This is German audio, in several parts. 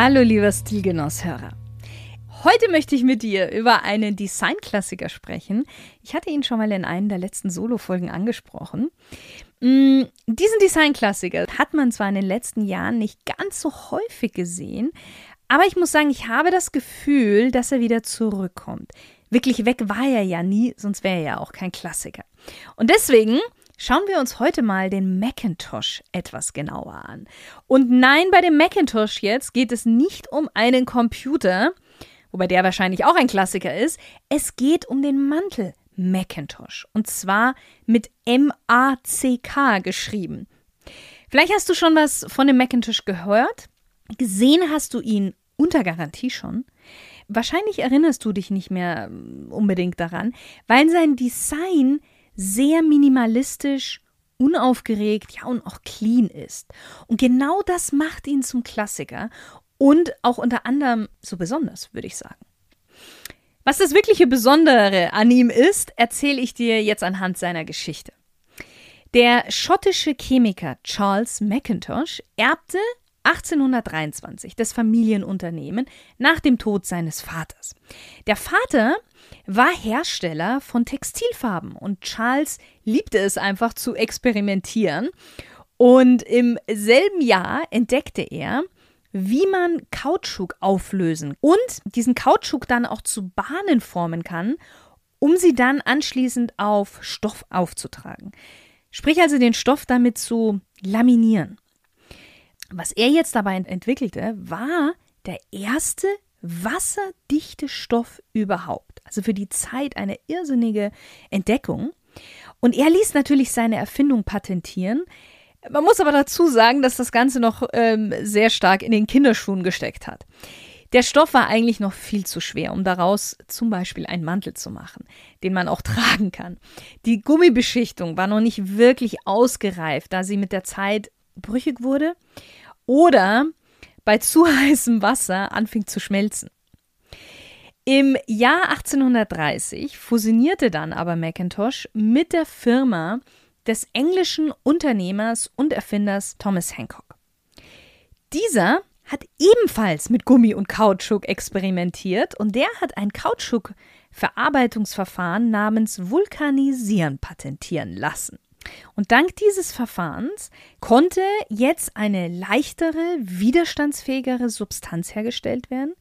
Hallo lieber Stilgenusshörer. Heute möchte ich mit dir über einen Designklassiker sprechen. Ich hatte ihn schon mal in einer der letzten Solo-Folgen angesprochen. Mm, diesen Designklassiker hat man zwar in den letzten Jahren nicht ganz so häufig gesehen, aber ich muss sagen, ich habe das Gefühl, dass er wieder zurückkommt. Wirklich weg war er ja nie, sonst wäre er ja auch kein Klassiker. Und deswegen Schauen wir uns heute mal den Macintosh etwas genauer an. Und nein, bei dem Macintosh jetzt geht es nicht um einen Computer, wobei der wahrscheinlich auch ein Klassiker ist. Es geht um den Mantel Macintosh. Und zwar mit M-A-C-K geschrieben. Vielleicht hast du schon was von dem Macintosh gehört. Gesehen hast du ihn unter Garantie schon. Wahrscheinlich erinnerst du dich nicht mehr unbedingt daran, weil sein Design sehr minimalistisch, unaufgeregt, ja und auch clean ist. Und genau das macht ihn zum Klassiker und auch unter anderem so besonders, würde ich sagen. Was das wirkliche Besondere an ihm ist, erzähle ich dir jetzt anhand seiner Geschichte. Der schottische Chemiker Charles Mackintosh erbte 1823 das Familienunternehmen nach dem Tod seines Vaters. Der Vater war Hersteller von Textilfarben und Charles liebte es einfach zu experimentieren. Und im selben Jahr entdeckte er, wie man Kautschuk auflösen und diesen Kautschuk dann auch zu Bahnen formen kann, um sie dann anschließend auf Stoff aufzutragen. Sprich also den Stoff damit zu laminieren. Was er jetzt dabei entwickelte, war der erste wasserdichte Stoff überhaupt. Also für die Zeit eine irrsinnige Entdeckung. Und er ließ natürlich seine Erfindung patentieren. Man muss aber dazu sagen, dass das Ganze noch ähm, sehr stark in den Kinderschuhen gesteckt hat. Der Stoff war eigentlich noch viel zu schwer, um daraus zum Beispiel einen Mantel zu machen, den man auch tragen kann. Die Gummibeschichtung war noch nicht wirklich ausgereift, da sie mit der Zeit brüchig wurde oder bei zu heißem Wasser anfing zu schmelzen. Im Jahr 1830 fusionierte dann aber Macintosh mit der Firma des englischen Unternehmers und Erfinders Thomas Hancock. Dieser hat ebenfalls mit Gummi und Kautschuk experimentiert und der hat ein Kautschuk-Verarbeitungsverfahren namens Vulkanisieren patentieren lassen. Und dank dieses Verfahrens konnte jetzt eine leichtere, widerstandsfähigere Substanz hergestellt werden,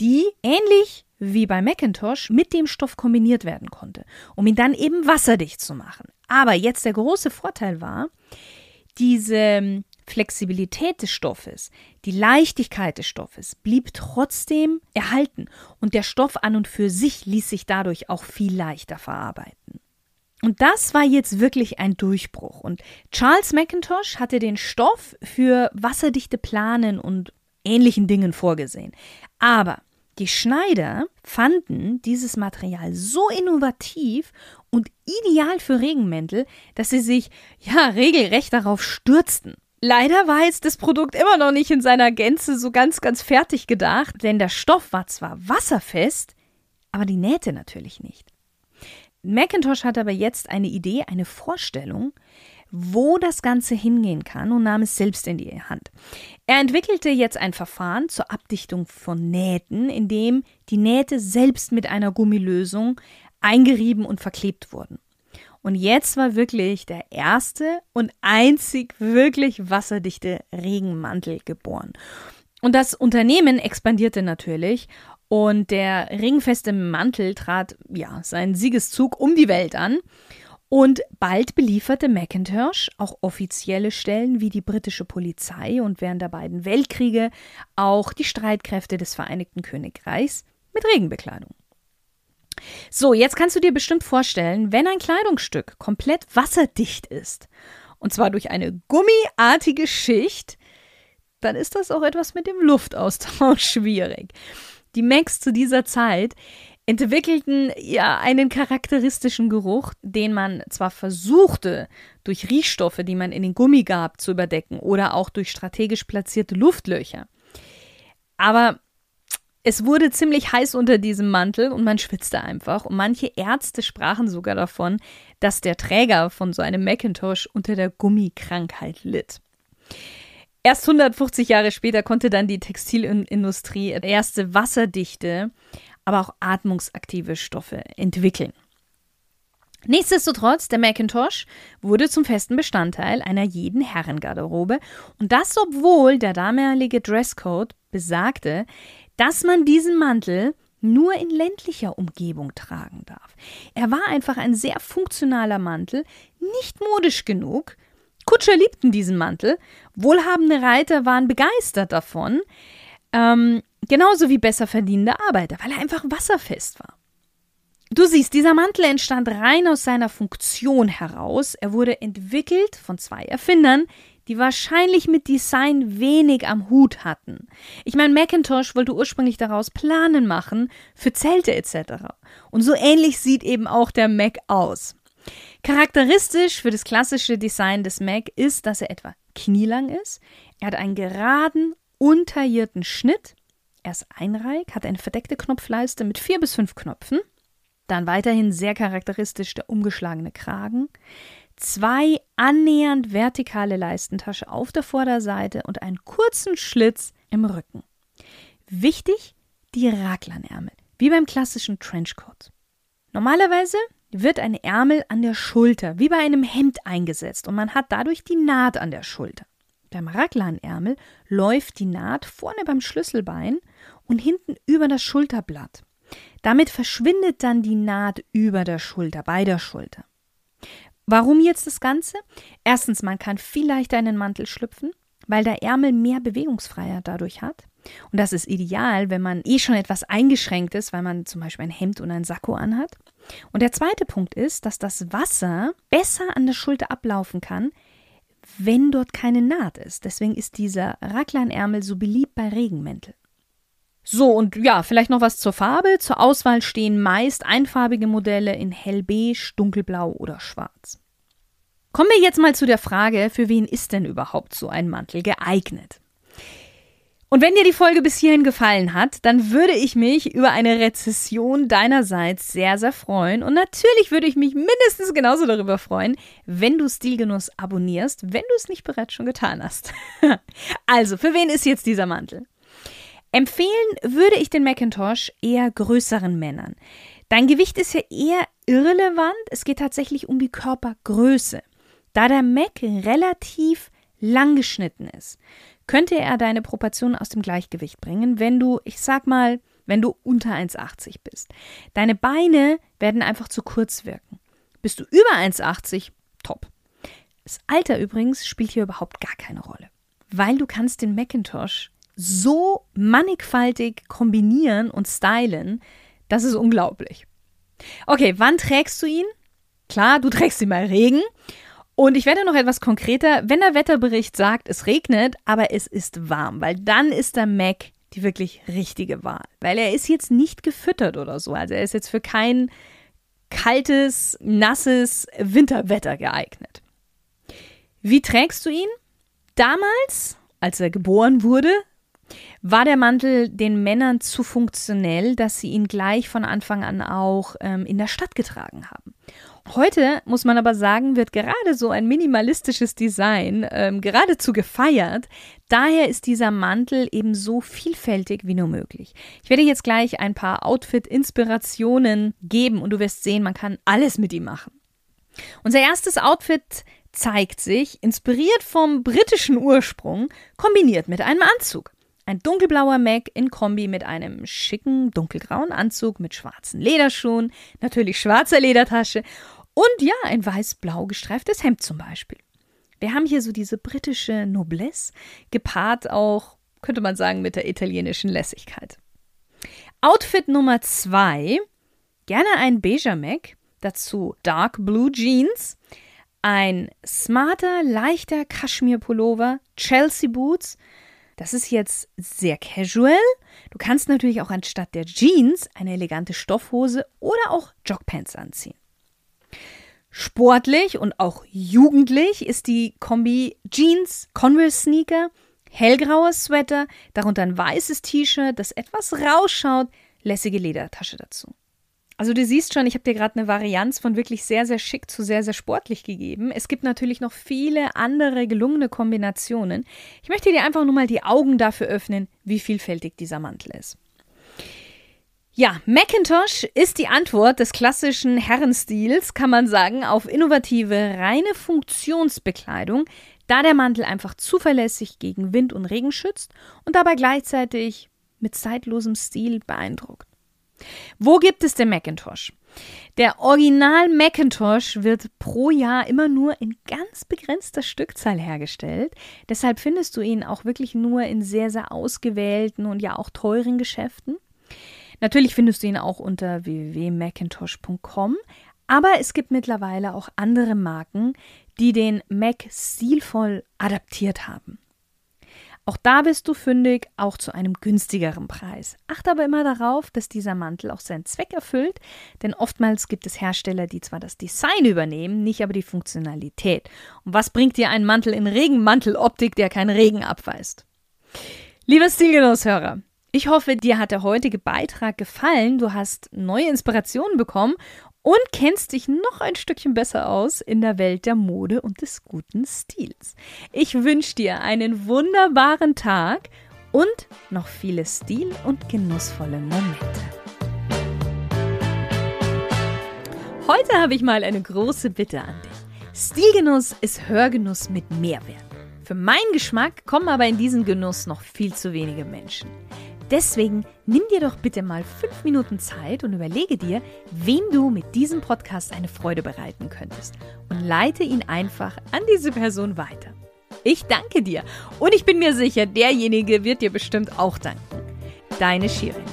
die ähnlich wie bei Macintosh mit dem Stoff kombiniert werden konnte, um ihn dann eben wasserdicht zu machen. Aber jetzt der große Vorteil war, diese Flexibilität des Stoffes, die Leichtigkeit des Stoffes blieb trotzdem erhalten und der Stoff an und für sich ließ sich dadurch auch viel leichter verarbeiten. Und das war jetzt wirklich ein Durchbruch. Und Charles Macintosh hatte den Stoff für wasserdichte Planen und ähnlichen Dingen vorgesehen. Aber die Schneider fanden dieses Material so innovativ und ideal für Regenmäntel, dass sie sich ja regelrecht darauf stürzten. Leider war jetzt das Produkt immer noch nicht in seiner Gänze so ganz, ganz fertig gedacht, denn der Stoff war zwar wasserfest, aber die Nähte natürlich nicht. Macintosh hat aber jetzt eine Idee, eine Vorstellung, wo das Ganze hingehen kann und nahm es selbst in die Hand. Er entwickelte jetzt ein Verfahren zur Abdichtung von Nähten, in dem die Nähte selbst mit einer Gummilösung eingerieben und verklebt wurden. Und jetzt war wirklich der erste und einzig wirklich wasserdichte Regenmantel geboren. Und das Unternehmen expandierte natürlich und der ringfeste Mantel trat ja seinen Siegeszug um die Welt an. Und bald belieferte Macintosh auch offizielle Stellen wie die britische Polizei und während der beiden Weltkriege auch die Streitkräfte des Vereinigten Königreichs mit Regenbekleidung. So, jetzt kannst du dir bestimmt vorstellen, wenn ein Kleidungsstück komplett wasserdicht ist, und zwar durch eine gummiartige Schicht, dann ist das auch etwas mit dem Luftaustausch schwierig. Die Macs zu dieser Zeit entwickelten ja einen charakteristischen Geruch, den man zwar versuchte, durch Riechstoffe, die man in den Gummi gab, zu überdecken oder auch durch strategisch platzierte Luftlöcher. Aber es wurde ziemlich heiß unter diesem Mantel und man schwitzte einfach. Und manche Ärzte sprachen sogar davon, dass der Träger von so einem Macintosh unter der Gummikrankheit litt. Erst 150 Jahre später konnte dann die Textilindustrie erste wasserdichte, aber auch atmungsaktive Stoffe entwickeln. Nichtsdestotrotz, der Macintosh wurde zum festen Bestandteil einer jeden Herrengarderobe und das obwohl der damalige Dresscode besagte, dass man diesen Mantel nur in ländlicher Umgebung tragen darf. Er war einfach ein sehr funktionaler Mantel, nicht modisch genug. Kutscher liebten diesen Mantel, wohlhabende Reiter waren begeistert davon, ähm, genauso wie besser verdienende Arbeiter, weil er einfach wasserfest war. Du siehst, dieser Mantel entstand rein aus seiner Funktion heraus. Er wurde entwickelt von zwei Erfindern, die wahrscheinlich mit Design wenig am Hut hatten. Ich meine, Macintosh wollte ursprünglich daraus Planen machen für Zelte etc. Und so ähnlich sieht eben auch der Mac aus. Charakteristisch für das klassische Design des Mac ist, dass er etwa knielang ist. Er hat einen geraden, unterierten Schnitt. Er ist einreich, hat eine verdeckte Knopfleiste mit vier bis fünf Knöpfen. Dann weiterhin sehr charakteristisch der umgeschlagene Kragen zwei annähernd vertikale Leistentasche auf der Vorderseite und einen kurzen Schlitz im Rücken. Wichtig, die Raglanärmel, wie beim klassischen Trenchcoat. Normalerweise wird ein Ärmel an der Schulter, wie bei einem Hemd eingesetzt und man hat dadurch die Naht an der Schulter. Beim Raglanärmel läuft die Naht vorne beim Schlüsselbein und hinten über das Schulterblatt. Damit verschwindet dann die Naht über der Schulter, bei der Schulter. Warum jetzt das Ganze? Erstens, man kann viel leichter in den Mantel schlüpfen, weil der Ärmel mehr Bewegungsfreiheit dadurch hat. Und das ist ideal, wenn man eh schon etwas eingeschränkt ist, weil man zum Beispiel ein Hemd und ein Sakko anhat. Und der zweite Punkt ist, dass das Wasser besser an der Schulter ablaufen kann, wenn dort keine Naht ist. Deswegen ist dieser Raglanärmel so beliebt bei Regenmänteln. So, und ja, vielleicht noch was zur Farbe. Zur Auswahl stehen meist einfarbige Modelle in hellbeige, dunkelblau oder schwarz. Kommen wir jetzt mal zu der Frage, für wen ist denn überhaupt so ein Mantel geeignet? Und wenn dir die Folge bis hierhin gefallen hat, dann würde ich mich über eine Rezession deinerseits sehr, sehr freuen. Und natürlich würde ich mich mindestens genauso darüber freuen, wenn du Stilgenuss abonnierst, wenn du es nicht bereits schon getan hast. also, für wen ist jetzt dieser Mantel? Empfehlen würde ich den Macintosh eher größeren Männern. Dein Gewicht ist ja eher irrelevant, es geht tatsächlich um die Körpergröße. Da der Mac relativ lang geschnitten ist, könnte er deine Proportionen aus dem Gleichgewicht bringen, wenn du, ich sag mal, wenn du unter 1,80 bist. Deine Beine werden einfach zu kurz wirken. Bist du über 1,80, top. Das Alter übrigens spielt hier überhaupt gar keine Rolle, weil du kannst den Macintosh so mannigfaltig kombinieren und stylen, das ist unglaublich. Okay, wann trägst du ihn? Klar, du trägst ihn bei Regen. Und ich werde noch etwas konkreter, wenn der Wetterbericht sagt, es regnet, aber es ist warm, weil dann ist der Mac die wirklich richtige Wahl. Weil er ist jetzt nicht gefüttert oder so. Also er ist jetzt für kein kaltes, nasses Winterwetter geeignet. Wie trägst du ihn? Damals, als er geboren wurde, war der Mantel den Männern zu funktionell, dass sie ihn gleich von Anfang an auch ähm, in der Stadt getragen haben. Heute muss man aber sagen, wird gerade so ein minimalistisches Design ähm, geradezu gefeiert. Daher ist dieser Mantel eben so vielfältig wie nur möglich. Ich werde jetzt gleich ein paar Outfit-Inspirationen geben und du wirst sehen, man kann alles mit ihm machen. Unser erstes Outfit zeigt sich, inspiriert vom britischen Ursprung, kombiniert mit einem Anzug. Ein dunkelblauer Mac in Kombi mit einem schicken dunkelgrauen Anzug mit schwarzen Lederschuhen, natürlich schwarzer Ledertasche und ja, ein weiß-blau gestreiftes Hemd zum Beispiel. Wir haben hier so diese britische Noblesse, gepaart auch, könnte man sagen, mit der italienischen Lässigkeit. Outfit Nummer zwei, gerne ein beiger Mac, dazu Dark Blue Jeans, ein smarter, leichter Kaschmir-Pullover, Chelsea Boots, Das ist jetzt sehr casual. Du kannst natürlich auch anstatt der Jeans eine elegante Stoffhose oder auch Jogpants anziehen. Sportlich und auch jugendlich ist die Kombi Jeans, Converse Sneaker, hellgrauer Sweater, darunter ein weißes T-Shirt, das etwas rausschaut, lässige Ledertasche dazu. Also du siehst schon, ich habe dir gerade eine Varianz von wirklich sehr, sehr schick zu sehr, sehr sportlich gegeben. Es gibt natürlich noch viele andere gelungene Kombinationen. Ich möchte dir einfach nur mal die Augen dafür öffnen, wie vielfältig dieser Mantel ist. Ja, Macintosh ist die Antwort des klassischen Herrenstils, kann man sagen, auf innovative, reine Funktionsbekleidung, da der Mantel einfach zuverlässig gegen Wind und Regen schützt und dabei gleichzeitig mit zeitlosem Stil beeindruckt. Wo gibt es den Macintosh? Der Original Macintosh wird pro Jahr immer nur in ganz begrenzter Stückzahl hergestellt. Deshalb findest du ihn auch wirklich nur in sehr, sehr ausgewählten und ja auch teuren Geschäften. Natürlich findest du ihn auch unter www.macintosh.com, aber es gibt mittlerweile auch andere Marken, die den Mac stilvoll adaptiert haben. Auch da bist du fündig, auch zu einem günstigeren Preis. Achte aber immer darauf, dass dieser Mantel auch seinen Zweck erfüllt, denn oftmals gibt es Hersteller, die zwar das Design übernehmen, nicht aber die Funktionalität. Und was bringt dir ein Mantel in Regenmanteloptik, der keinen Regen abweist? Lieber Stilgenusshörer, ich hoffe, dir hat der heutige Beitrag gefallen. Du hast neue Inspirationen bekommen und kennst dich noch ein Stückchen besser aus in der Welt der Mode und des guten Stils. Ich wünsche dir einen wunderbaren Tag und noch viele stil- und genussvolle Momente. Heute habe ich mal eine große Bitte an dich. Stilgenuss ist Hörgenuss mit Mehrwert. Für meinen Geschmack kommen aber in diesen Genuss noch viel zu wenige Menschen. Deswegen nimm dir doch bitte mal fünf Minuten Zeit und überlege dir, wem du mit diesem Podcast eine Freude bereiten könntest und leite ihn einfach an diese Person weiter. Ich danke dir und ich bin mir sicher, derjenige wird dir bestimmt auch danken. Deine Shirin.